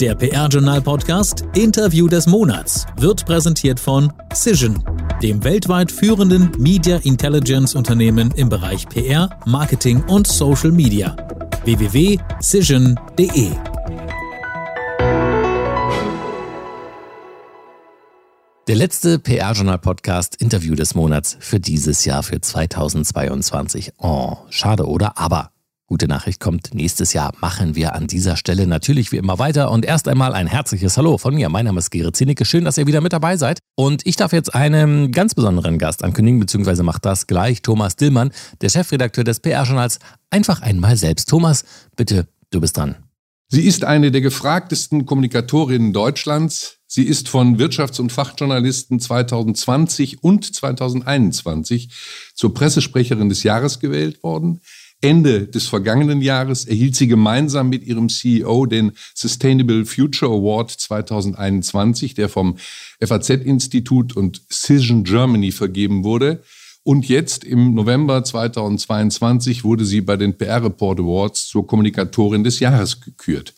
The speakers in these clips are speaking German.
Der PR-Journal-Podcast Interview des Monats wird präsentiert von Cision, dem weltweit führenden Media Intelligence-Unternehmen im Bereich PR, Marketing und Social Media. www.cision.de Der letzte PR-Journal-Podcast Interview des Monats für dieses Jahr, für 2022. Oh, schade, oder? Aber gute Nachricht kommt. Nächstes Jahr machen wir an dieser Stelle natürlich wie immer weiter. Und erst einmal ein herzliches Hallo von mir. Mein Name ist Gerrit Zinicke. Schön, dass ihr wieder mit dabei seid. Und ich darf jetzt einen ganz besonderen Gast ankündigen, beziehungsweise macht das gleich Thomas Dillmann, der Chefredakteur des PR-Journals, einfach einmal selbst. Thomas, bitte, du bist dran. Sie ist eine der gefragtesten Kommunikatorinnen Deutschlands. Sie ist von Wirtschafts- und Fachjournalisten 2020 und 2021 zur Pressesprecherin des Jahres gewählt worden. Ende des vergangenen Jahres erhielt sie gemeinsam mit ihrem CEO den Sustainable Future Award 2021, der vom FAZ-Institut und Cision Germany vergeben wurde. Und jetzt im November 2022 wurde sie bei den PR Report Awards zur Kommunikatorin des Jahres gekürt.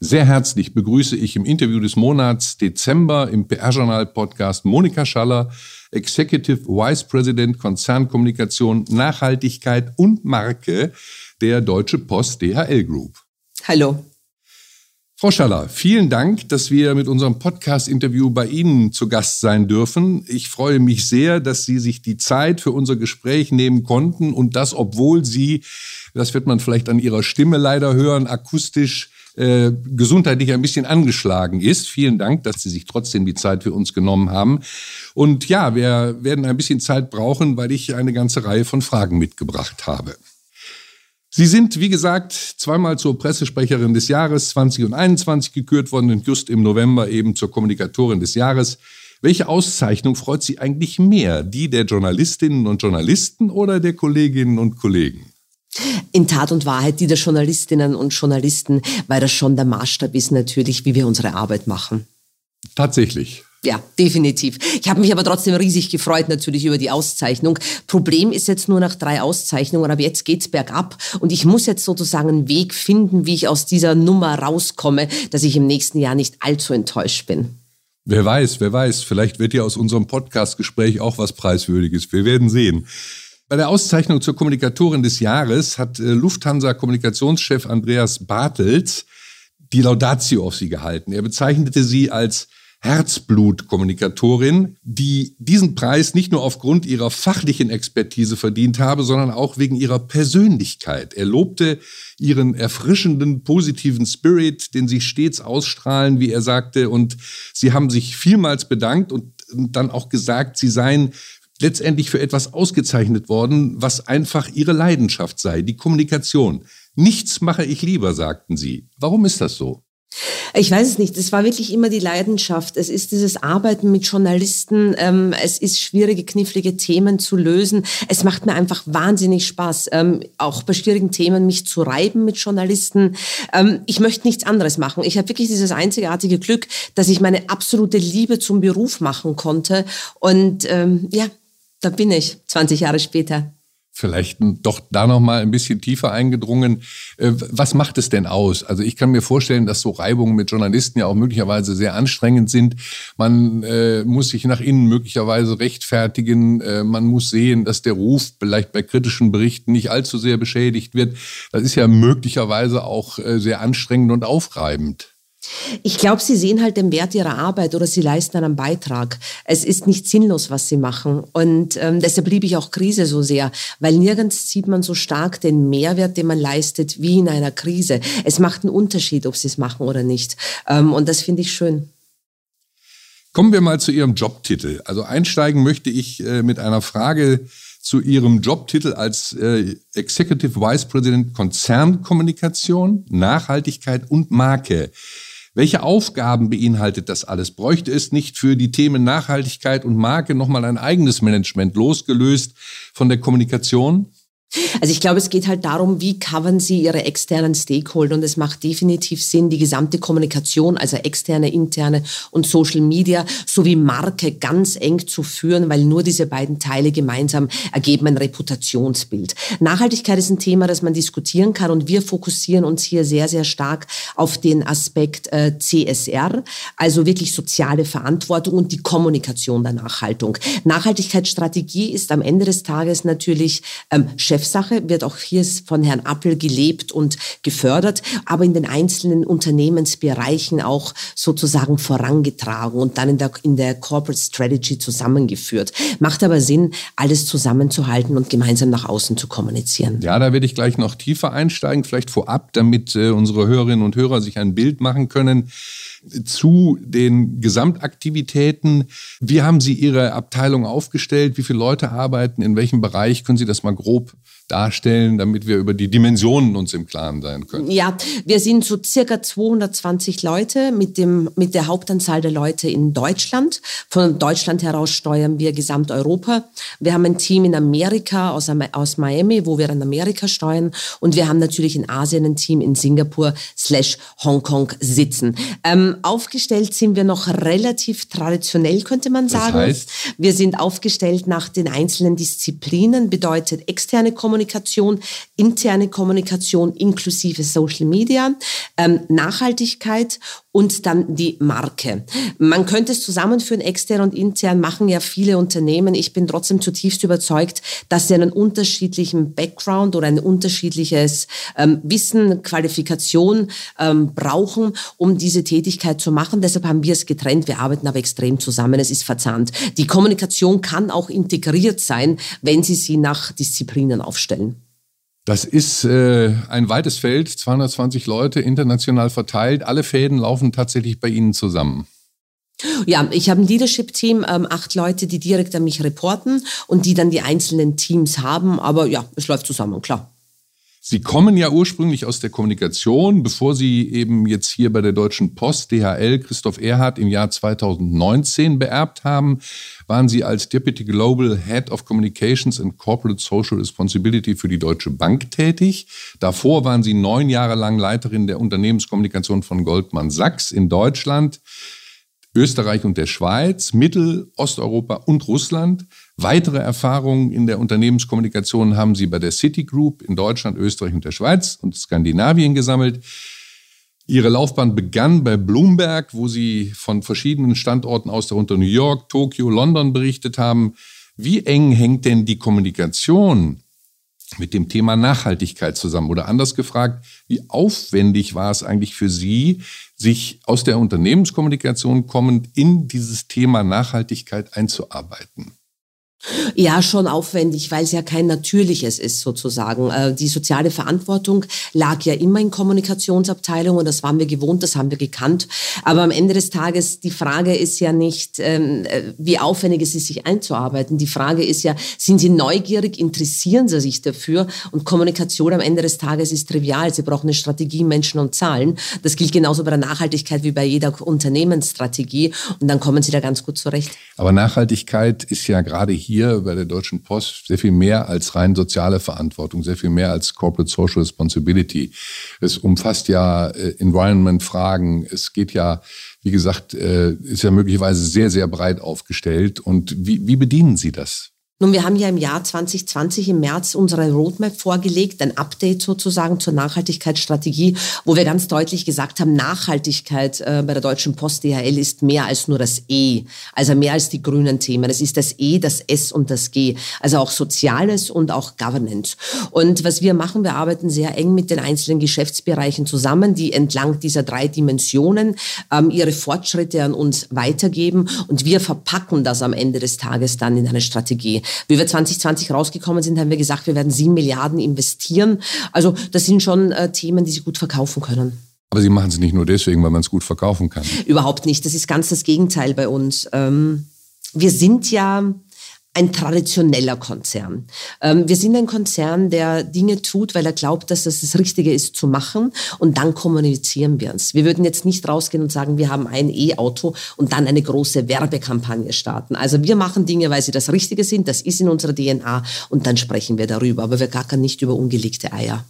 Sehr herzlich begrüße ich im Interview des Monats Dezember im PR-Journal-Podcast Monika Schaller, Executive Vice President Konzernkommunikation, Nachhaltigkeit und Marke der Deutsche Post DHL Group. Hallo. Frau Schaller, vielen Dank, dass wir mit unserem Podcast-Interview bei Ihnen zu Gast sein dürfen. Ich freue mich sehr, dass Sie sich die Zeit für unser Gespräch nehmen konnten und das, obwohl Sie, das wird man vielleicht an Ihrer Stimme leider hören, akustisch äh, gesundheitlich ein bisschen angeschlagen ist. Vielen Dank, dass Sie sich trotzdem die Zeit für uns genommen haben. Und ja, wir werden ein bisschen Zeit brauchen, weil ich eine ganze Reihe von Fragen mitgebracht habe. Sie sind, wie gesagt, zweimal zur Pressesprecherin des Jahres 20 und 21 gekürt worden und just im November eben zur Kommunikatorin des Jahres. Welche Auszeichnung freut Sie eigentlich mehr? Die der Journalistinnen und Journalisten oder der Kolleginnen und Kollegen? In Tat und Wahrheit die der Journalistinnen und Journalisten, weil das schon der Maßstab ist natürlich, wie wir unsere Arbeit machen. Tatsächlich. Ja, definitiv. Ich habe mich aber trotzdem riesig gefreut natürlich über die Auszeichnung. Problem ist jetzt nur nach drei Auszeichnungen, aber jetzt geht's bergab und ich muss jetzt sozusagen einen Weg finden, wie ich aus dieser Nummer rauskomme, dass ich im nächsten Jahr nicht allzu enttäuscht bin. Wer weiß, wer weiß, vielleicht wird ja aus unserem Podcast-Gespräch auch was Preiswürdiges. Wir werden sehen. Bei der Auszeichnung zur Kommunikatorin des Jahres hat äh, Lufthansa-Kommunikationschef Andreas Bartels die Laudatio auf sie gehalten. Er bezeichnete sie als Herzblut-Kommunikatorin, die diesen Preis nicht nur aufgrund ihrer fachlichen Expertise verdient habe, sondern auch wegen ihrer Persönlichkeit. Er lobte ihren erfrischenden, positiven Spirit, den sie stets ausstrahlen, wie er sagte, und sie haben sich vielmals bedankt und dann auch gesagt, sie seien letztendlich für etwas ausgezeichnet worden, was einfach ihre Leidenschaft sei, die Kommunikation. Nichts mache ich lieber, sagten sie. Warum ist das so? Ich weiß es nicht. Es war wirklich immer die Leidenschaft. Es ist dieses Arbeiten mit Journalisten. Ähm, es ist schwierige, knifflige Themen zu lösen. Es macht mir einfach wahnsinnig Spaß, ähm, auch bei schwierigen Themen mich zu reiben mit Journalisten. Ähm, ich möchte nichts anderes machen. Ich habe wirklich dieses einzigartige Glück, dass ich meine absolute Liebe zum Beruf machen konnte. Und ja, da bin ich 20 Jahre später vielleicht doch da noch mal ein bisschen tiefer eingedrungen. Äh, was macht es denn aus? Also ich kann mir vorstellen, dass so Reibungen mit Journalisten ja auch möglicherweise sehr anstrengend sind. Man äh, muss sich nach innen möglicherweise rechtfertigen. Äh, man muss sehen, dass der Ruf vielleicht bei kritischen Berichten nicht allzu sehr beschädigt wird. Das ist ja möglicherweise auch äh, sehr anstrengend und aufreibend. Ich glaube, sie sehen halt den Wert ihrer Arbeit oder sie leisten einen Beitrag. Es ist nicht sinnlos, was sie machen. Und ähm, deshalb liebe ich auch Krise so sehr, weil nirgends sieht man so stark den Mehrwert, den man leistet, wie in einer Krise. Es macht einen Unterschied, ob sie es machen oder nicht. Ähm, und das finde ich schön. Kommen wir mal zu Ihrem Jobtitel. Also einsteigen möchte ich äh, mit einer Frage zu Ihrem Jobtitel als äh, Executive Vice President Konzernkommunikation, Nachhaltigkeit und Marke. Welche Aufgaben beinhaltet das alles? Bräuchte es nicht für die Themen Nachhaltigkeit und Marke nochmal ein eigenes Management losgelöst von der Kommunikation? Also ich glaube, es geht halt darum, wie covern Sie Ihre externen Stakeholder und es macht definitiv Sinn, die gesamte Kommunikation, also externe, interne und Social Media sowie Marke ganz eng zu führen, weil nur diese beiden Teile gemeinsam ergeben ein Reputationsbild. Nachhaltigkeit ist ein Thema, das man diskutieren kann und wir fokussieren uns hier sehr, sehr stark auf den Aspekt äh, CSR, also wirklich soziale Verantwortung und die Kommunikation der Nachhaltung. Nachhaltigkeitsstrategie ist am Ende des Tages natürlich ähm, Chefsache, wird auch hier von Herrn Appel gelebt und gefördert, aber in den einzelnen Unternehmensbereichen auch sozusagen vorangetragen und dann in der, in der Corporate Strategy zusammengeführt. Macht aber Sinn, alles zusammenzuhalten und gemeinsam nach außen zu kommunizieren. Ja, da werde ich gleich noch tiefer einsteigen, vielleicht vorab, damit äh, unsere Hörerinnen und Hörer sich ein Bild machen können zu den Gesamtaktivitäten. Wie haben Sie Ihre Abteilung aufgestellt? Wie viele Leute arbeiten? In welchem Bereich? Können Sie das mal grob darstellen, damit wir über die Dimensionen uns im Klaren sein können? Ja, wir sind so circa 220 Leute mit, dem, mit der Hauptanzahl der Leute in Deutschland. Von Deutschland heraus steuern wir Gesamteuropa. Wir haben ein Team in Amerika aus, aus Miami, wo wir in Amerika steuern. Und wir haben natürlich in Asien ein Team in Singapur slash Hongkong sitzen. Ähm, aufgestellt sind wir noch relativ traditionell, könnte man sagen. Das heißt? Wir sind aufgestellt nach den einzelnen Disziplinen, bedeutet externe Kommunikation, Kommunikation, interne Kommunikation inklusive Social Media, ähm, Nachhaltigkeit und dann die Marke. Man könnte es zusammenführen, extern und intern machen ja viele Unternehmen. Ich bin trotzdem zutiefst überzeugt, dass sie einen unterschiedlichen Background oder ein unterschiedliches ähm, Wissen, Qualifikation ähm, brauchen, um diese Tätigkeit zu machen. Deshalb haben wir es getrennt. Wir arbeiten aber extrem zusammen. Es ist verzahnt. Die Kommunikation kann auch integriert sein, wenn Sie sie nach Disziplinen aufstellen. Das ist äh, ein weites Feld, 220 Leute international verteilt. Alle Fäden laufen tatsächlich bei Ihnen zusammen. Ja, ich habe ein Leadership-Team, ähm, acht Leute, die direkt an mich reporten und die dann die einzelnen Teams haben. Aber ja, es läuft zusammen, klar. Sie kommen ja ursprünglich aus der Kommunikation, bevor Sie eben jetzt hier bei der Deutschen Post DHL Christoph Erhardt im Jahr 2019 beerbt haben, waren Sie als Deputy Global Head of Communications and Corporate Social Responsibility für die Deutsche Bank tätig. Davor waren Sie neun Jahre lang Leiterin der Unternehmenskommunikation von Goldman Sachs in Deutschland. Österreich und der Schweiz, Mittel-, Osteuropa und Russland. Weitere Erfahrungen in der Unternehmenskommunikation haben sie bei der Citigroup in Deutschland, Österreich und der Schweiz und Skandinavien gesammelt. Ihre Laufbahn begann bei Bloomberg, wo sie von verschiedenen Standorten aus, darunter New York, Tokio, London berichtet haben. Wie eng hängt denn die Kommunikation mit dem Thema Nachhaltigkeit zusammen? Oder anders gefragt, wie aufwendig war es eigentlich für Sie, sich aus der Unternehmenskommunikation kommend in dieses Thema Nachhaltigkeit einzuarbeiten? Ja, schon aufwendig, weil es ja kein natürliches ist sozusagen. Äh, die soziale Verantwortung lag ja immer in Kommunikationsabteilungen, das waren wir gewohnt, das haben wir gekannt. Aber am Ende des Tages, die Frage ist ja nicht, ähm, äh, wie aufwendig es ist, sich einzuarbeiten. Die Frage ist ja, sind Sie neugierig, interessieren Sie sich dafür? Und Kommunikation am Ende des Tages ist trivial. Sie brauchen eine Strategie, Menschen und Zahlen. Das gilt genauso bei der Nachhaltigkeit wie bei jeder Unternehmensstrategie. Und dann kommen Sie da ganz gut zurecht. Aber Nachhaltigkeit ist ja gerade hier hier bei der Deutschen Post sehr viel mehr als rein soziale Verantwortung, sehr viel mehr als Corporate Social Responsibility. Es umfasst ja äh, Environment-Fragen. Es geht ja, wie gesagt, äh, ist ja möglicherweise sehr, sehr breit aufgestellt. Und wie, wie bedienen Sie das? Nun, wir haben ja im Jahr 2020 im März unsere Roadmap vorgelegt, ein Update sozusagen zur Nachhaltigkeitsstrategie, wo wir ganz deutlich gesagt haben, Nachhaltigkeit äh, bei der Deutschen Post DHL ist mehr als nur das E, also mehr als die grünen Themen. Es ist das E, das S und das G, also auch Soziales und auch Governance. Und was wir machen, wir arbeiten sehr eng mit den einzelnen Geschäftsbereichen zusammen, die entlang dieser drei Dimensionen ähm, ihre Fortschritte an uns weitergeben und wir verpacken das am Ende des Tages dann in eine Strategie. Wie wir 2020 rausgekommen sind, haben wir gesagt, wir werden sieben Milliarden investieren. Also das sind schon äh, Themen, die Sie gut verkaufen können. Aber Sie machen es nicht nur deswegen, weil man es gut verkaufen kann. Überhaupt nicht. Das ist ganz das Gegenteil bei uns. Ähm, wir sind ja ein traditioneller Konzern. Ähm, wir sind ein Konzern, der Dinge tut, weil er glaubt, dass das das Richtige ist zu machen und dann kommunizieren wir uns. Wir würden jetzt nicht rausgehen und sagen, wir haben ein E-Auto und dann eine große Werbekampagne starten. Also wir machen Dinge, weil sie das Richtige sind, das ist in unserer DNA und dann sprechen wir darüber. Aber wir gackern nicht über ungelegte Eier.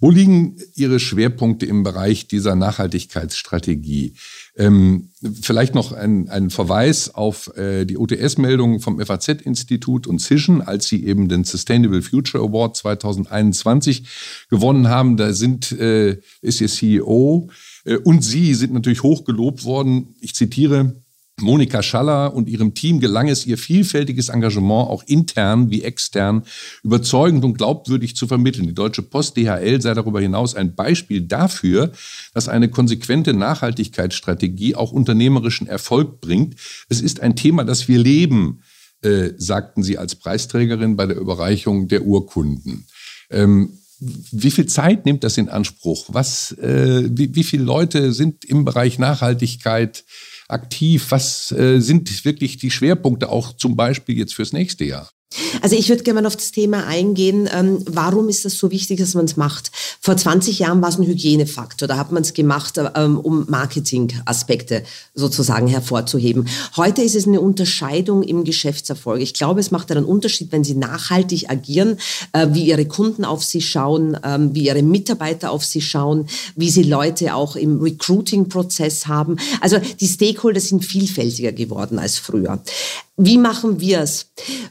Wo liegen Ihre Schwerpunkte im Bereich dieser Nachhaltigkeitsstrategie? Ähm, vielleicht noch ein, ein Verweis auf äh, die OTS-Meldung vom FAZ-Institut und Cision, als sie eben den Sustainable Future Award 2021 gewonnen haben. Da sind, äh, ist Ihr CEO äh, und Sie sind natürlich hoch gelobt worden. Ich zitiere, Monika Schaller und ihrem Team gelang es, ihr vielfältiges Engagement auch intern wie extern überzeugend und glaubwürdig zu vermitteln. Die Deutsche Post DHL sei darüber hinaus ein Beispiel dafür, dass eine konsequente Nachhaltigkeitsstrategie auch unternehmerischen Erfolg bringt. Es ist ein Thema, das wir leben, äh, sagten sie als Preisträgerin bei der Überreichung der Urkunden. Ähm, wie viel Zeit nimmt das in Anspruch? Was, äh, wie, wie viele Leute sind im Bereich Nachhaltigkeit aktiv? Was äh, sind wirklich die Schwerpunkte auch zum Beispiel jetzt fürs nächste Jahr? Also ich würde gerne mal auf das Thema eingehen, ähm, warum ist das so wichtig, dass man es macht? Vor 20 Jahren war es ein Hygienefaktor, da hat man es gemacht, ähm, um Marketingaspekte sozusagen hervorzuheben. Heute ist es eine Unterscheidung im Geschäftserfolg. Ich glaube, es macht einen Unterschied, wenn Sie nachhaltig agieren, äh, wie Ihre Kunden auf Sie schauen, ähm, wie Ihre Mitarbeiter auf Sie schauen, wie Sie Leute auch im Recruiting-Prozess haben. Also die Stakeholder sind vielfältiger geworden als früher. Wie machen wir es?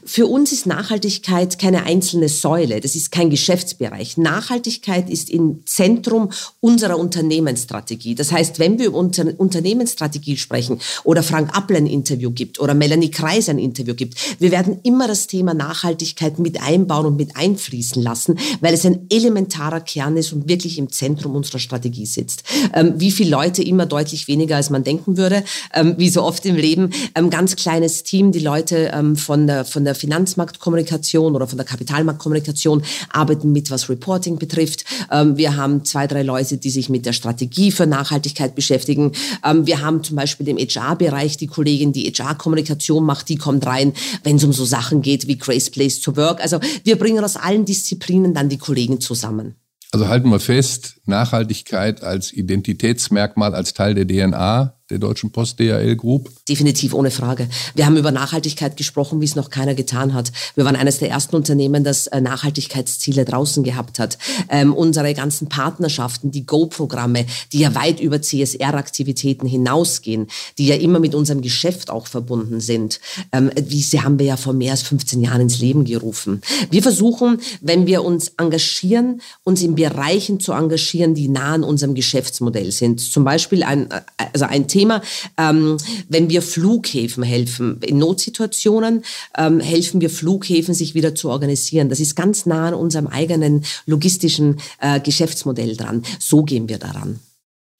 Für uns ist Nachhaltigkeit keine einzelne Säule, das ist kein Geschäftsbereich. Nachhaltigkeit ist im Zentrum unserer Unternehmensstrategie. Das heißt, wenn wir über Unter Unternehmensstrategie sprechen oder Frank Appel ein Interview gibt oder Melanie Kreis ein Interview gibt, wir werden immer das Thema Nachhaltigkeit mit einbauen und mit einfließen lassen, weil es ein elementarer Kern ist und wirklich im Zentrum unserer Strategie sitzt. Ähm, wie viele Leute immer deutlich weniger, als man denken würde, ähm, wie so oft im Leben, ähm, ganz kleines Team, die Leute ähm, von, der, von der Finanzmarktkommunikation oder von der Kapitalmarktkommunikation arbeiten mit, was Reporting betrifft. Ähm, wir haben zwei, drei Leute, die sich mit der Strategie für Nachhaltigkeit beschäftigen. Ähm, wir haben zum Beispiel im HR-Bereich die Kollegin, die HR-Kommunikation macht, die kommt rein, wenn es um so Sachen geht wie Grace Place to Work. Also wir bringen aus allen Disziplinen dann die Kollegen zusammen. Also halten wir fest, Nachhaltigkeit als Identitätsmerkmal, als Teil der DNA der Deutschen Post DHL Group? Definitiv, ohne Frage. Wir haben über Nachhaltigkeit gesprochen, wie es noch keiner getan hat. Wir waren eines der ersten Unternehmen, das äh, Nachhaltigkeitsziele draußen gehabt hat. Ähm, unsere ganzen Partnerschaften, die Go-Programme, die ja weit über CSR-Aktivitäten hinausgehen, die ja immer mit unserem Geschäft auch verbunden sind, ähm, diese haben wir ja vor mehr als 15 Jahren ins Leben gerufen. Wir versuchen, wenn wir uns engagieren, uns in Bereichen zu engagieren, die nah an unserem Geschäftsmodell sind. Zum Beispiel ein, äh, also ein Thema, Thema. Ähm, wenn wir Flughäfen helfen, in Notsituationen ähm, helfen wir Flughäfen, sich wieder zu organisieren. Das ist ganz nah an unserem eigenen logistischen äh, Geschäftsmodell dran. So gehen wir daran.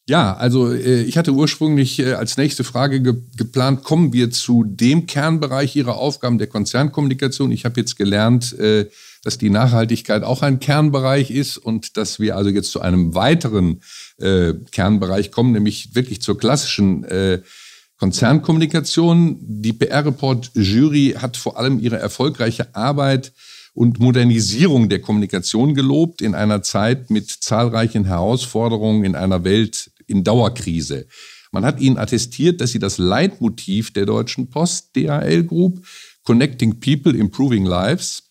Ja, also äh, ich hatte ursprünglich äh, als nächste Frage ge geplant, kommen wir zu dem Kernbereich Ihrer Aufgaben der Konzernkommunikation. Ich habe jetzt gelernt, äh, dass die Nachhaltigkeit auch ein Kernbereich ist und dass wir also jetzt zu einem weiteren äh, Kernbereich kommen, nämlich wirklich zur klassischen äh, Konzernkommunikation. Die PR-Report-Jury hat vor allem ihre erfolgreiche Arbeit und Modernisierung der Kommunikation gelobt in einer Zeit mit zahlreichen Herausforderungen in einer Welt in Dauerkrise. Man hat ihnen attestiert, dass sie das Leitmotiv der Deutschen Post DHL Group Connecting People, Improving Lives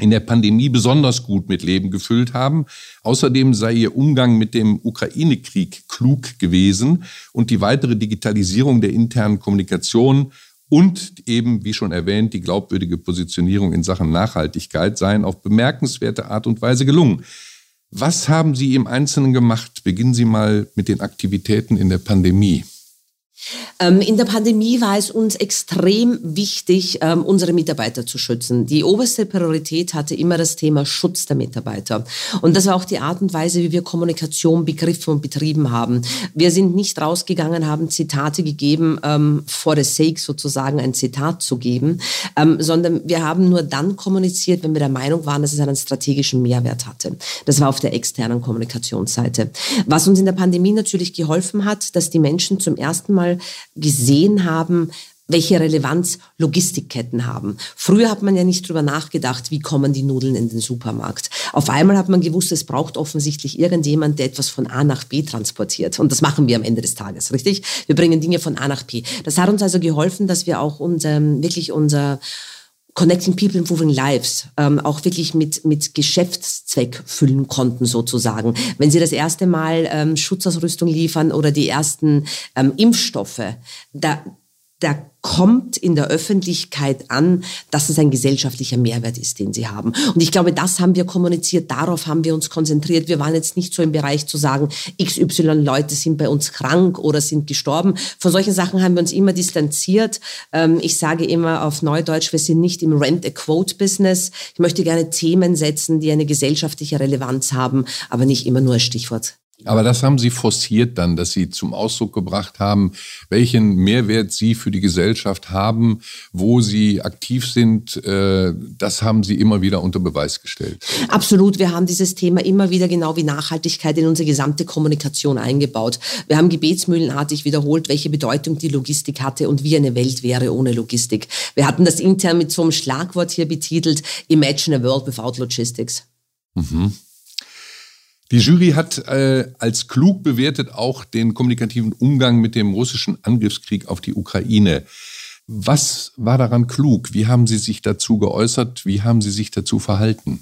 in der Pandemie besonders gut mit Leben gefüllt haben. Außerdem sei ihr Umgang mit dem Ukraine-Krieg klug gewesen und die weitere Digitalisierung der internen Kommunikation und eben, wie schon erwähnt, die glaubwürdige Positionierung in Sachen Nachhaltigkeit seien auf bemerkenswerte Art und Weise gelungen. Was haben Sie im Einzelnen gemacht? Beginnen Sie mal mit den Aktivitäten in der Pandemie. Ähm, in der Pandemie war es uns extrem wichtig, ähm, unsere Mitarbeiter zu schützen. Die oberste Priorität hatte immer das Thema Schutz der Mitarbeiter. Und das war auch die Art und Weise, wie wir Kommunikation begriffen und betrieben haben. Wir sind nicht rausgegangen, haben Zitate gegeben, ähm, for the sake sozusagen ein Zitat zu geben, sondern wir haben nur dann kommuniziert, wenn wir der Meinung waren, dass es einen strategischen Mehrwert hatte. Das war auf der externen Kommunikationsseite. Was uns in der Pandemie natürlich geholfen hat, dass die Menschen zum ersten Mal gesehen haben, welche Relevanz Logistikketten haben. Früher hat man ja nicht drüber nachgedacht, wie kommen die Nudeln in den Supermarkt. Auf einmal hat man gewusst, es braucht offensichtlich irgendjemand, der etwas von A nach B transportiert. Und das machen wir am Ende des Tages, richtig? Wir bringen Dinge von A nach B. Das hat uns also geholfen, dass wir auch unser, wirklich unser Connecting People, Improving Lives ähm, auch wirklich mit, mit Geschäftszweck füllen konnten sozusagen. Wenn Sie das erste Mal ähm, Schutzausrüstung liefern oder die ersten ähm, Impfstoffe, da, da kommt in der Öffentlichkeit an, dass es ein gesellschaftlicher Mehrwert ist, den sie haben. Und ich glaube, das haben wir kommuniziert, darauf haben wir uns konzentriert. Wir waren jetzt nicht so im Bereich zu sagen, XY Leute sind bei uns krank oder sind gestorben. Von solchen Sachen haben wir uns immer distanziert. Ähm, ich sage immer auf Neudeutsch, wir sind nicht im Rent-a-Quote-Business. Ich möchte gerne Themen setzen, die eine gesellschaftliche Relevanz haben, aber nicht immer nur als Stichwort. Aber das haben Sie forciert dann, dass Sie zum Ausdruck gebracht haben, welchen Mehrwert Sie für die Gesellschaft haben, wo Sie aktiv sind. Äh, das haben Sie immer wieder unter Beweis gestellt. Absolut. Wir haben dieses Thema immer wieder genau wie Nachhaltigkeit in unsere gesamte Kommunikation eingebaut. Wir haben gebetsmühlenartig wiederholt, welche Bedeutung die Logistik hatte und wie eine Welt wäre ohne Logistik. Wir hatten das intern mit so einem Schlagwort hier betitelt, Imagine a World Without Logistics. Mhm. Die Jury hat äh, als klug bewertet auch den kommunikativen Umgang mit dem russischen Angriffskrieg auf die Ukraine. Was war daran klug? Wie haben Sie sich dazu geäußert? Wie haben Sie sich dazu verhalten?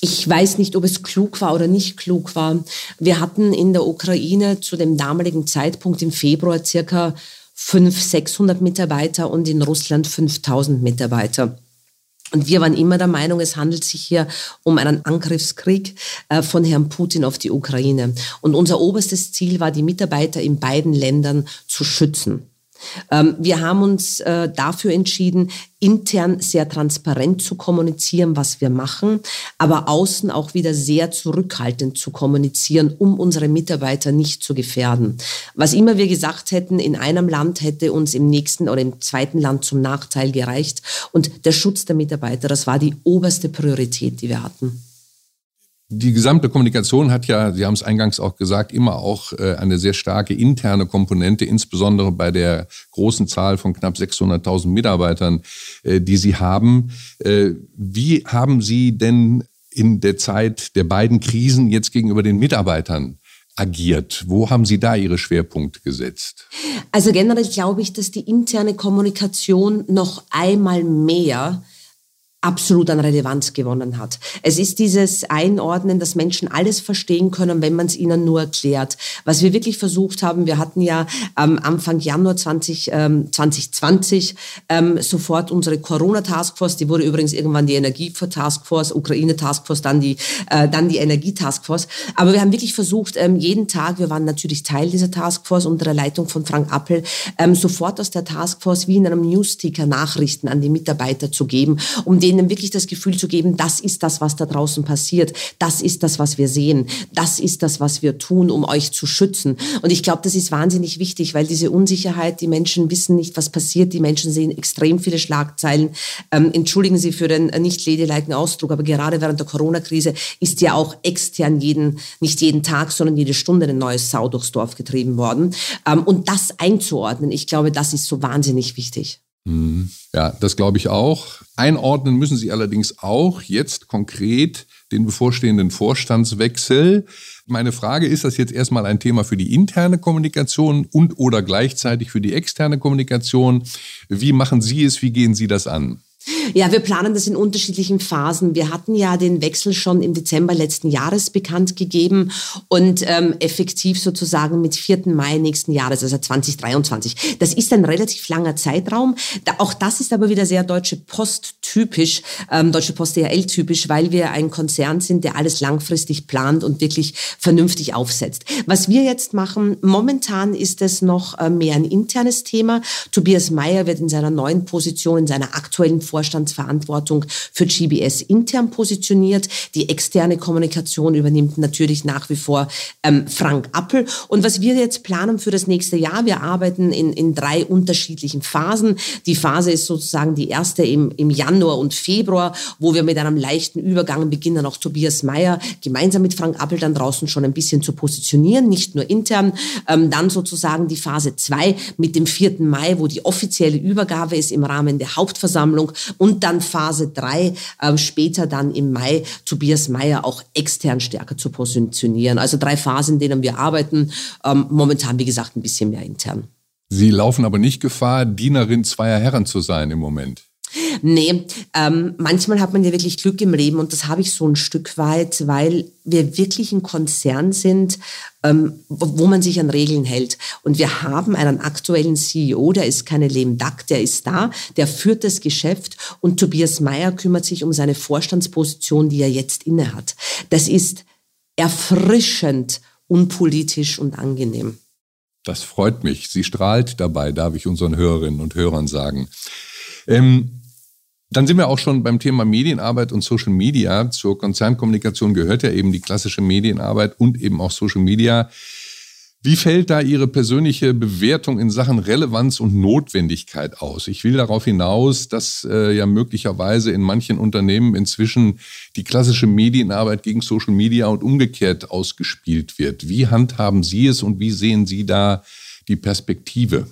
Ich weiß nicht, ob es klug war oder nicht klug war. Wir hatten in der Ukraine zu dem damaligen Zeitpunkt im Februar circa 500, 600 Mitarbeiter und in Russland 5000 Mitarbeiter. Und wir waren immer der Meinung, es handelt sich hier um einen Angriffskrieg äh, von Herrn Putin auf die Ukraine. Und unser oberstes Ziel war, die Mitarbeiter in beiden Ländern zu schützen. Ähm, wir haben uns äh, dafür entschieden, intern sehr transparent zu kommunizieren, was wir machen, aber außen auch wieder sehr zurückhaltend zu kommunizieren, um unsere Mitarbeiter nicht zu gefährden. Was immer wir gesagt hätten, in einem Land hätte uns im nächsten oder im zweiten Land zum Nachteil gereicht. Und der Schutz der Mitarbeiter, das war die oberste Priorität, die wir hatten. Die gesamte Kommunikation hat ja, Sie haben es eingangs auch gesagt, immer auch äh, eine sehr starke interne Komponente, insbesondere bei der großen Zahl von knapp 600.000 Mitarbeitern, äh, die Sie haben. Äh, wie haben Sie denn in der Zeit der beiden Krisen jetzt gegenüber den Mitarbeitern agiert? Wo haben Sie da Ihre Schwerpunkte gesetzt? Also generell glaube ich, dass die interne Kommunikation noch einmal mehr absolut an Relevanz gewonnen hat. Es ist dieses Einordnen, dass Menschen alles verstehen können, wenn man es ihnen nur erklärt. Was wir wirklich versucht haben, wir hatten ja ähm, Anfang Januar 20, ähm, 2020 ähm, sofort unsere Corona-Taskforce, die wurde übrigens irgendwann die Energie-Taskforce, Ukraine-Taskforce, dann die, äh, die Energie-Taskforce. Aber wir haben wirklich versucht, ähm, jeden Tag, wir waren natürlich Teil dieser Taskforce unter der Leitung von Frank Appel, ähm, sofort aus der Taskforce wie in einem Newsticker Nachrichten an die Mitarbeiter zu geben, um denen denen wirklich das Gefühl zu geben, das ist das, was da draußen passiert, das ist das, was wir sehen, das ist das, was wir tun, um euch zu schützen. Und ich glaube, das ist wahnsinnig wichtig, weil diese Unsicherheit, die Menschen wissen nicht, was passiert, die Menschen sehen extrem viele Schlagzeilen. Ähm, entschuldigen Sie für den nicht ladylike Ausdruck, aber gerade während der Corona-Krise ist ja auch extern jeden, nicht jeden Tag, sondern jede Stunde ein neues Sau durchs Dorf getrieben worden. Ähm, und das einzuordnen, ich glaube, das ist so wahnsinnig wichtig. Mhm. Ja, das glaube ich auch. Einordnen müssen Sie allerdings auch jetzt konkret den bevorstehenden Vorstandswechsel. Meine Frage, ist das jetzt erstmal ein Thema für die interne Kommunikation und oder gleichzeitig für die externe Kommunikation? Wie machen Sie es? Wie gehen Sie das an? Ja, wir planen das in unterschiedlichen Phasen. Wir hatten ja den Wechsel schon im Dezember letzten Jahres bekannt gegeben und ähm, effektiv sozusagen mit 4. Mai nächsten Jahres, also 2023. Das ist ein relativ langer Zeitraum. Da, auch das ist aber wieder sehr Deutsche Post typisch, ähm, Deutsche Post DHL typisch, weil wir ein Konzern sind, der alles langfristig plant und wirklich vernünftig aufsetzt. Was wir jetzt machen, momentan ist es noch äh, mehr ein internes Thema. Tobias Meyer wird in seiner neuen Position, in seiner aktuellen Vorstandsverantwortung für GBS intern positioniert. Die externe Kommunikation übernimmt natürlich nach wie vor ähm, Frank Appel. Und was wir jetzt planen für das nächste Jahr, wir arbeiten in, in drei unterschiedlichen Phasen. Die Phase ist sozusagen die erste im, im Januar Januar und Februar, wo wir mit einem leichten Übergang beginnen, auch Tobias Mayer gemeinsam mit Frank Appel dann draußen schon ein bisschen zu positionieren, nicht nur intern. Ähm, dann sozusagen die Phase 2 mit dem 4. Mai, wo die offizielle Übergabe ist im Rahmen der Hauptversammlung und dann Phase 3 äh, später dann im Mai Tobias Mayer auch extern stärker zu positionieren. Also drei Phasen, in denen wir arbeiten. Ähm, momentan, wie gesagt, ein bisschen mehr intern. Sie laufen aber nicht Gefahr, Dienerin zweier Herren zu sein im Moment. Nee, ähm, manchmal hat man ja wirklich Glück im Leben und das habe ich so ein Stück weit, weil wir wirklich ein Konzern sind, ähm, wo man sich an Regeln hält. Und wir haben einen aktuellen CEO, der ist keine lame duck, der ist da, der führt das Geschäft und Tobias Mayer kümmert sich um seine Vorstandsposition, die er jetzt innehat. Das ist erfrischend unpolitisch und angenehm. Das freut mich. Sie strahlt dabei, darf ich unseren Hörerinnen und Hörern sagen. Ähm, dann sind wir auch schon beim Thema Medienarbeit und Social Media. Zur Konzernkommunikation gehört ja eben die klassische Medienarbeit und eben auch Social Media. Wie fällt da Ihre persönliche Bewertung in Sachen Relevanz und Notwendigkeit aus? Ich will darauf hinaus, dass äh, ja möglicherweise in manchen Unternehmen inzwischen die klassische Medienarbeit gegen Social Media und umgekehrt ausgespielt wird. Wie handhaben Sie es und wie sehen Sie da die Perspektive?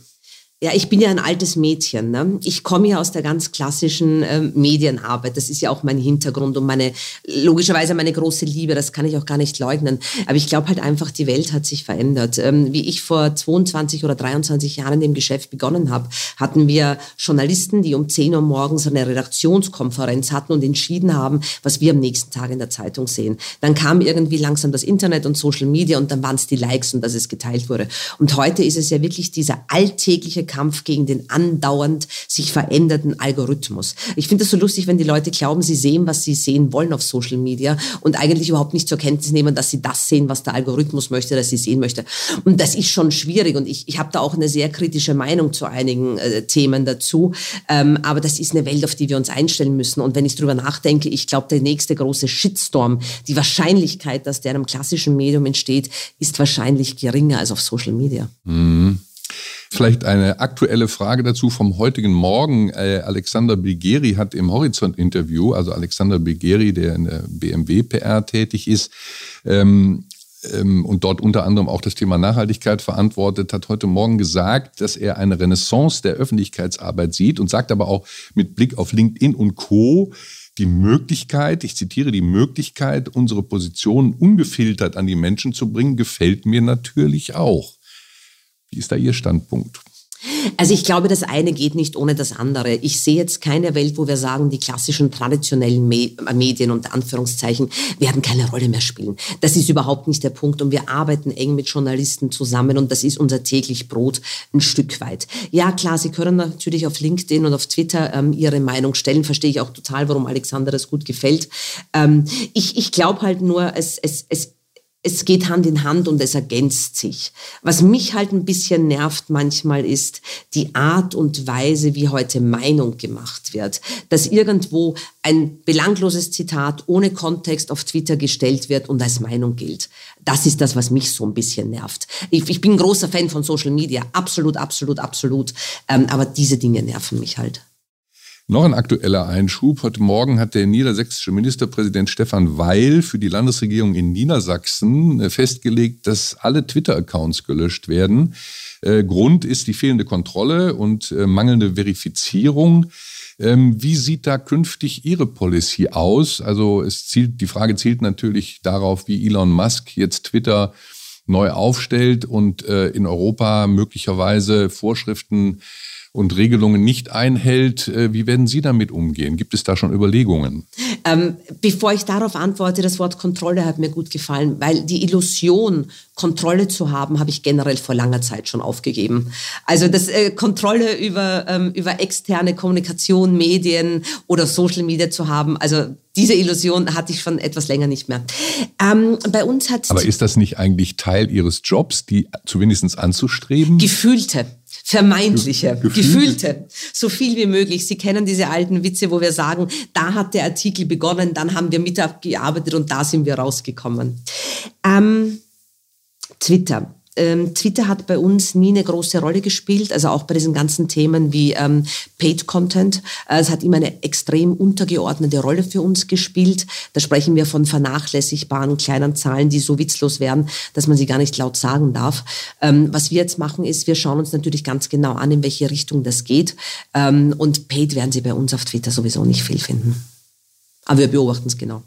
Ja, ich bin ja ein altes Mädchen. Ne? Ich komme ja aus der ganz klassischen äh, Medienarbeit. Das ist ja auch mein Hintergrund und meine, logischerweise meine große Liebe. Das kann ich auch gar nicht leugnen. Aber ich glaube halt einfach, die Welt hat sich verändert. Ähm, wie ich vor 22 oder 23 Jahren im Geschäft begonnen habe, hatten wir Journalisten, die um 10 Uhr morgens eine Redaktionskonferenz hatten und entschieden haben, was wir am nächsten Tag in der Zeitung sehen. Dann kam irgendwie langsam das Internet und Social Media und dann waren es die Likes und dass es geteilt wurde. Und heute ist es ja wirklich dieser alltägliche Kampf gegen den andauernd sich verändernden Algorithmus. Ich finde es so lustig, wenn die Leute glauben, sie sehen, was sie sehen wollen auf Social Media und eigentlich überhaupt nicht zur Kenntnis nehmen, dass sie das sehen, was der Algorithmus möchte, dass sie sehen möchte. Und das ist schon schwierig und ich, ich habe da auch eine sehr kritische Meinung zu einigen äh, Themen dazu. Ähm, aber das ist eine Welt, auf die wir uns einstellen müssen. Und wenn ich drüber nachdenke, ich glaube, der nächste große Shitstorm, die Wahrscheinlichkeit, dass der in einem klassischen Medium entsteht, ist wahrscheinlich geringer als auf Social Media. Mhm. Vielleicht eine aktuelle Frage dazu vom heutigen Morgen. Äh, Alexander Bigeri hat im Horizont-Interview, also Alexander Bigeri, der in der BMW PR tätig ist, ähm, ähm, und dort unter anderem auch das Thema Nachhaltigkeit verantwortet, hat heute Morgen gesagt, dass er eine Renaissance der Öffentlichkeitsarbeit sieht und sagt aber auch mit Blick auf LinkedIn und Co. die Möglichkeit, ich zitiere, die Möglichkeit, unsere Positionen ungefiltert an die Menschen zu bringen, gefällt mir natürlich auch. Wie ist da Ihr Standpunkt? Also ich glaube, das eine geht nicht ohne das andere. Ich sehe jetzt keine Welt, wo wir sagen, die klassischen traditionellen Medien und Anführungszeichen werden keine Rolle mehr spielen. Das ist überhaupt nicht der Punkt und wir arbeiten eng mit Journalisten zusammen und das ist unser täglich Brot ein Stück weit. Ja klar, Sie können natürlich auf LinkedIn und auf Twitter ähm, Ihre Meinung stellen, verstehe ich auch total, warum Alexander das gut gefällt. Ähm, ich ich glaube halt nur, es, es, es es geht Hand in Hand und es ergänzt sich. Was mich halt ein bisschen nervt manchmal ist die Art und Weise, wie heute Meinung gemacht wird. Dass irgendwo ein belangloses Zitat ohne Kontext auf Twitter gestellt wird und als Meinung gilt. Das ist das, was mich so ein bisschen nervt. Ich, ich bin großer Fan von Social Media, absolut, absolut, absolut. Ähm, aber diese Dinge nerven mich halt. Noch ein aktueller Einschub. Heute Morgen hat der niedersächsische Ministerpräsident Stefan Weil für die Landesregierung in Niedersachsen äh, festgelegt, dass alle Twitter-Accounts gelöscht werden. Äh, Grund ist die fehlende Kontrolle und äh, mangelnde Verifizierung. Ähm, wie sieht da künftig Ihre Policy aus? Also es zielt, die Frage zielt natürlich darauf, wie Elon Musk jetzt Twitter neu aufstellt und in Europa möglicherweise Vorschriften und Regelungen nicht einhält. Äh, wie werden Sie damit umgehen? Gibt es da schon Überlegungen? Ähm, bevor ich darauf antworte, das Wort Kontrolle hat mir gut gefallen, weil die Illusion, Kontrolle zu haben, habe ich generell vor langer Zeit schon aufgegeben. Also das äh, Kontrolle über, ähm, über externe Kommunikation, Medien oder Social Media zu haben, also diese Illusion hatte ich schon etwas länger nicht mehr. Ähm, bei uns hat Aber ist das nicht eigentlich Teil Ihres Jobs, die zumindest anzustreben? Gefühlte vermeintliche, Gefühlte. gefühlte, so viel wie möglich. Sie kennen diese alten Witze, wo wir sagen, da hat der Artikel begonnen, dann haben wir mitgearbeitet und da sind wir rausgekommen. Ähm, Twitter. Ähm, Twitter hat bei uns nie eine große Rolle gespielt, also auch bei diesen ganzen Themen wie ähm, Paid Content. Äh, es hat immer eine extrem untergeordnete Rolle für uns gespielt. Da sprechen wir von vernachlässigbaren kleinen Zahlen, die so witzlos werden, dass man sie gar nicht laut sagen darf. Ähm, was wir jetzt machen, ist, wir schauen uns natürlich ganz genau an, in welche Richtung das geht. Ähm, und Paid werden Sie bei uns auf Twitter sowieso nicht viel finden. Aber wir beobachten es genau.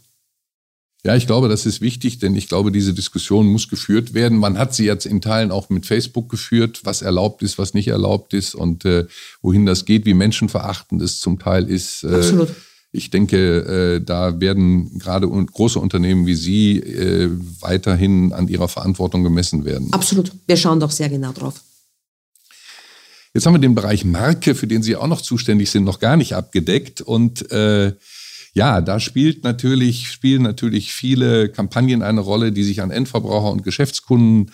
Ja, ich glaube, das ist wichtig, denn ich glaube, diese Diskussion muss geführt werden. Man hat sie jetzt in Teilen auch mit Facebook geführt, was erlaubt ist, was nicht erlaubt ist und äh, wohin das geht, wie menschenverachtend es zum Teil ist. Äh, Absolut. Ich denke, äh, da werden gerade große Unternehmen wie Sie äh, weiterhin an ihrer Verantwortung gemessen werden. Absolut. Wir schauen doch sehr genau drauf. Jetzt haben wir den Bereich Marke, für den Sie auch noch zuständig sind, noch gar nicht abgedeckt. Und äh, ja, da spielt natürlich, spielen natürlich viele Kampagnen eine Rolle, die sich an Endverbraucher und Geschäftskunden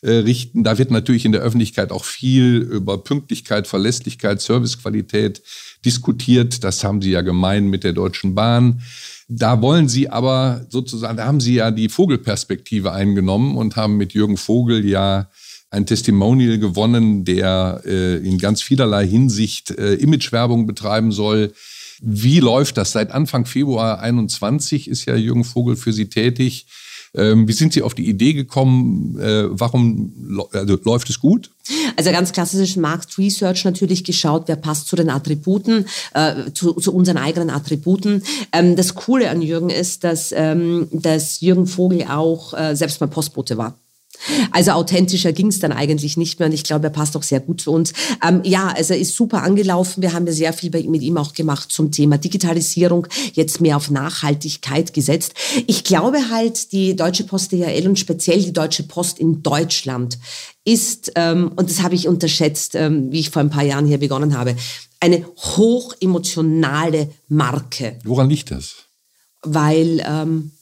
äh, richten. Da wird natürlich in der Öffentlichkeit auch viel über Pünktlichkeit, Verlässlichkeit, Servicequalität diskutiert. Das haben Sie ja gemein mit der Deutschen Bahn. Da wollen Sie aber sozusagen, da haben Sie ja die Vogelperspektive eingenommen und haben mit Jürgen Vogel ja ein Testimonial gewonnen, der äh, in ganz vielerlei Hinsicht äh, Imagewerbung betreiben soll wie läuft das? Seit Anfang Februar 21 ist ja Jürgen Vogel für Sie tätig. Ähm, wie sind Sie auf die Idee gekommen? Äh, warum also, läuft es gut? Also ganz klassisch Markt Research natürlich geschaut, wer passt zu den Attributen, äh, zu, zu, unseren eigenen Attributen. Ähm, das Coole an Jürgen ist, dass, ähm, dass Jürgen Vogel auch äh, selbst mal Postbote war. Also authentischer ging es dann eigentlich nicht mehr und ich glaube, er passt auch sehr gut zu uns. Ähm, ja, also er ist super angelaufen. Wir haben ja sehr viel bei, mit ihm auch gemacht zum Thema Digitalisierung, jetzt mehr auf Nachhaltigkeit gesetzt. Ich glaube halt, die Deutsche Post DHL und speziell die Deutsche Post in Deutschland ist, ähm, und das habe ich unterschätzt, ähm, wie ich vor ein paar Jahren hier begonnen habe, eine hochemotionale Marke. Woran liegt das? Weil... Ähm,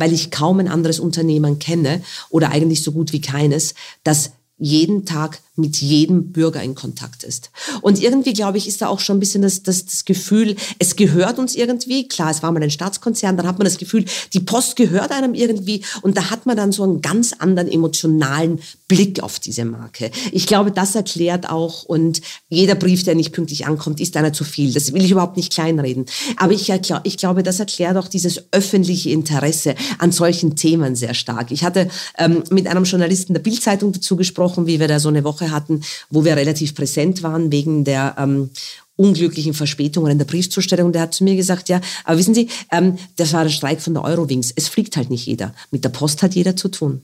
weil ich kaum ein anderes Unternehmen kenne oder eigentlich so gut wie keines, das jeden Tag mit jedem Bürger in Kontakt ist. Und irgendwie, glaube ich, ist da auch schon ein bisschen das, das, das Gefühl, es gehört uns irgendwie. Klar, es war mal ein Staatskonzern, dann hat man das Gefühl, die Post gehört einem irgendwie und da hat man dann so einen ganz anderen emotionalen Blick auf diese Marke. Ich glaube, das erklärt auch und jeder Brief, der nicht pünktlich ankommt, ist einer zu viel. Das will ich überhaupt nicht kleinreden. Aber ich, ich glaube, das erklärt auch dieses öffentliche Interesse an solchen Themen sehr stark. Ich hatte ähm, mit einem Journalisten der Bildzeitung dazu gesprochen, wie wir da so eine Woche hatten, wo wir relativ präsent waren wegen der ähm, unglücklichen Verspätungen in der Briefzustellung. Der hat zu mir gesagt, ja, aber wissen Sie, ähm, das war der Streik von der Eurowings. Es fliegt halt nicht jeder. Mit der Post hat jeder zu tun.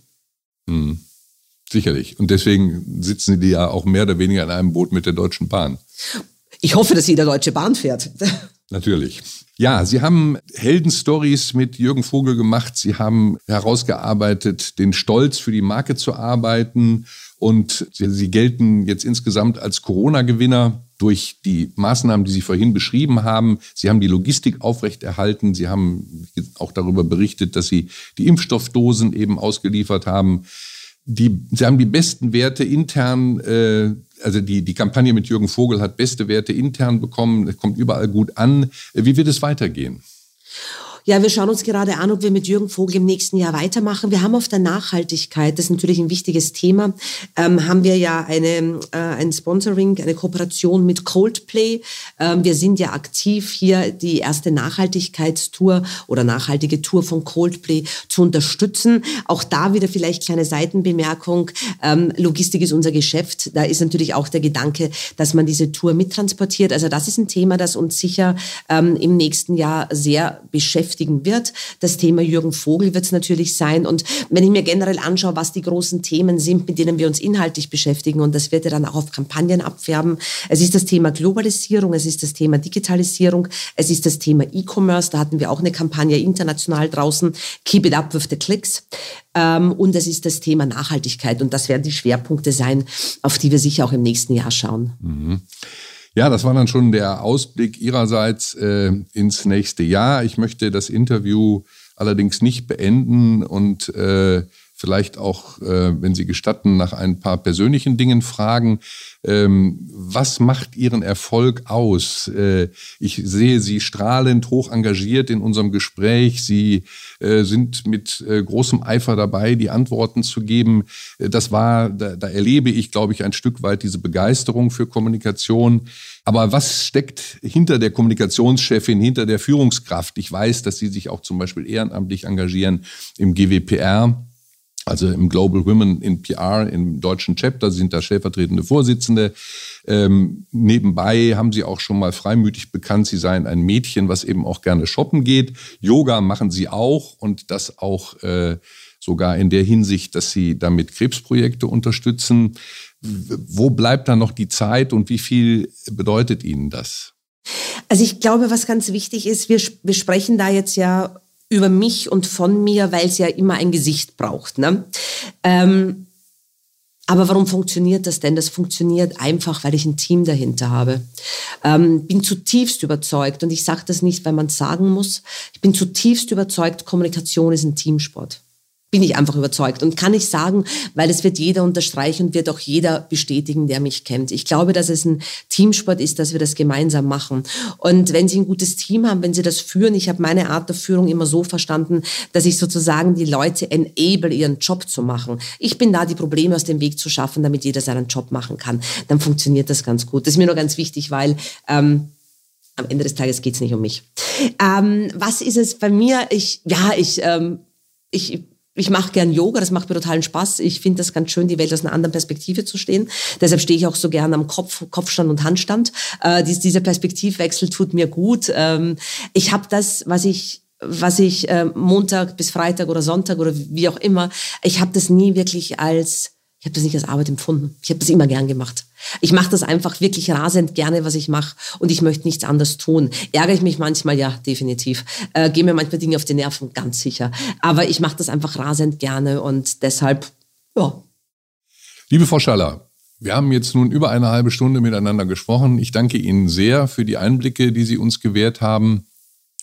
Hm. Sicherlich. Und deswegen sitzen die ja auch mehr oder weniger in einem Boot mit der Deutschen Bahn. Ich hoffe, dass jeder Deutsche Bahn fährt. Natürlich. Ja, Sie haben Heldenstories mit Jürgen Vogel gemacht. Sie haben herausgearbeitet, den Stolz für die Marke zu arbeiten und sie gelten jetzt insgesamt als Corona-Gewinner durch die Maßnahmen, die Sie vorhin beschrieben haben. Sie haben die Logistik aufrechterhalten. Sie haben auch darüber berichtet, dass Sie die Impfstoffdosen eben ausgeliefert haben. Die, Sie haben die besten Werte intern, äh, also die, die Kampagne mit Jürgen Vogel hat beste Werte intern bekommen, kommt überall gut an. Wie wird es weitergehen? Ja, wir schauen uns gerade an, ob wir mit Jürgen Vogel im nächsten Jahr weitermachen. Wir haben auf der Nachhaltigkeit, das ist natürlich ein wichtiges Thema, ähm, haben wir ja eine, äh, ein Sponsoring, eine Kooperation mit Coldplay. Ähm, wir sind ja aktiv hier, die erste Nachhaltigkeitstour oder nachhaltige Tour von Coldplay zu unterstützen. Auch da wieder vielleicht kleine Seitenbemerkung. Ähm, Logistik ist unser Geschäft. Da ist natürlich auch der Gedanke, dass man diese Tour mittransportiert. Also das ist ein Thema, das uns sicher ähm, im nächsten Jahr sehr beschäftigt beschäftigen wird. Das Thema Jürgen Vogel wird es natürlich sein. Und wenn ich mir generell anschaue, was die großen Themen sind, mit denen wir uns inhaltlich beschäftigen, und das wird ja dann auch auf Kampagnen abfärben. Es ist das Thema Globalisierung, es ist das Thema Digitalisierung, es ist das Thema E-Commerce. Da hatten wir auch eine Kampagne international draußen. Keep it up with the clicks. Ähm, und es ist das Thema Nachhaltigkeit. Und das werden die Schwerpunkte sein, auf die wir sicher auch im nächsten Jahr schauen. Mhm. Ja, das war dann schon der Ausblick Ihrerseits äh, ins nächste Jahr. Ich möchte das Interview allerdings nicht beenden und äh, vielleicht auch, äh, wenn Sie gestatten, nach ein paar persönlichen Dingen fragen. Ähm, was macht Ihren Erfolg aus? Äh, ich sehe Sie strahlend hoch engagiert in unserem Gespräch. Sie äh, sind mit äh, großem Eifer dabei, die Antworten zu geben. Äh, das war, da, da erlebe ich, glaube ich, ein Stück weit diese Begeisterung für Kommunikation. Aber was steckt hinter der Kommunikationschefin, hinter der Führungskraft? Ich weiß, dass Sie sich auch zum Beispiel ehrenamtlich engagieren im GWPR also im Global Women in PR im deutschen Chapter sind da stellvertretende Vorsitzende. Ähm, nebenbei haben sie auch schon mal freimütig bekannt, sie seien ein Mädchen, was eben auch gerne shoppen geht. Yoga machen sie auch und das auch äh, sogar in der Hinsicht, dass sie damit Krebsprojekte unterstützen. Wo bleibt da noch die Zeit und wie viel bedeutet Ihnen das? Also ich glaube, was ganz wichtig ist, wir, wir sprechen da jetzt ja über mich und von mir, weil es ja immer ein Gesicht braucht. Ne? Ähm, aber warum funktioniert das denn? Das funktioniert einfach, weil ich ein Team dahinter habe. Ähm, bin zutiefst überzeugt und ich sage das nicht, weil man sagen muss. Ich bin zutiefst überzeugt, Kommunikation ist ein Teamsport bin ich einfach überzeugt und kann ich sagen, weil es wird jeder unterstreichen und wird auch jeder bestätigen, der mich kennt. Ich glaube, dass es ein Teamsport ist, dass wir das gemeinsam machen. Und wenn Sie ein gutes Team haben, wenn Sie das führen, ich habe meine Art der Führung immer so verstanden, dass ich sozusagen die Leute enable, ihren Job zu machen. Ich bin da, die Probleme aus dem Weg zu schaffen, damit jeder seinen Job machen kann. Dann funktioniert das ganz gut. Das ist mir nur ganz wichtig, weil ähm, am Ende des Tages geht es nicht um mich. Ähm, was ist es bei mir? Ich, ja, ich, ähm, ich ich mache gern Yoga, das macht mir totalen Spaß. Ich finde das ganz schön, die Welt aus einer anderen Perspektive zu stehen. Deshalb stehe ich auch so gern am Kopf, Kopfstand und Handstand. Äh, dies, dieser Perspektivwechsel tut mir gut. Ähm, ich habe das, was ich was ich äh, Montag bis Freitag oder Sonntag oder wie auch immer, ich habe das nie wirklich als ich habe das nicht als Arbeit empfunden. Ich habe das immer gern gemacht. Ich mache das einfach wirklich rasend gerne, was ich mache und ich möchte nichts anderes tun. Ärgere ich mich manchmal, ja, definitiv. Äh, Gehe mir manchmal Dinge auf die Nerven, ganz sicher. Aber ich mache das einfach rasend gerne und deshalb, ja. Liebe Frau Schaller, wir haben jetzt nun über eine halbe Stunde miteinander gesprochen. Ich danke Ihnen sehr für die Einblicke, die Sie uns gewährt haben.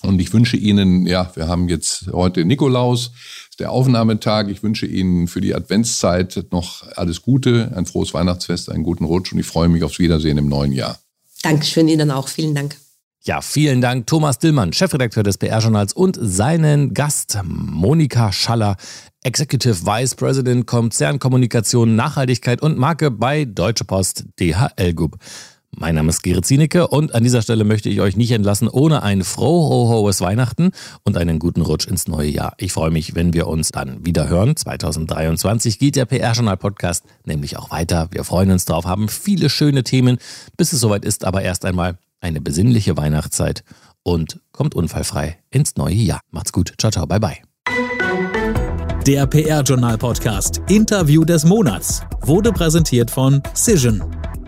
Und ich wünsche Ihnen, ja, wir haben jetzt heute Nikolaus, der Aufnahmetag. Ich wünsche Ihnen für die Adventszeit noch alles Gute, ein frohes Weihnachtsfest, einen guten Rutsch und ich freue mich aufs Wiedersehen im neuen Jahr. Dankeschön Ihnen auch. Vielen Dank. Ja, vielen Dank Thomas Dillmann, Chefredakteur des PR-Journals und seinen Gast Monika Schaller, Executive Vice President Konzernkommunikation, Nachhaltigkeit und Marke bei Deutsche Post DHL Group. Mein Name ist Gerrit Zienicke und an dieser Stelle möchte ich euch nicht entlassen ohne ein frohes Weihnachten und einen guten Rutsch ins neue Jahr. Ich freue mich, wenn wir uns dann wieder hören. 2023 geht der PR-Journal-Podcast nämlich auch weiter. Wir freuen uns drauf, haben viele schöne Themen, bis es soweit ist, aber erst einmal eine besinnliche Weihnachtszeit und kommt unfallfrei ins neue Jahr. Macht's gut. Ciao, ciao. Bye, bye. Der PR-Journal-Podcast Interview des Monats wurde präsentiert von Cision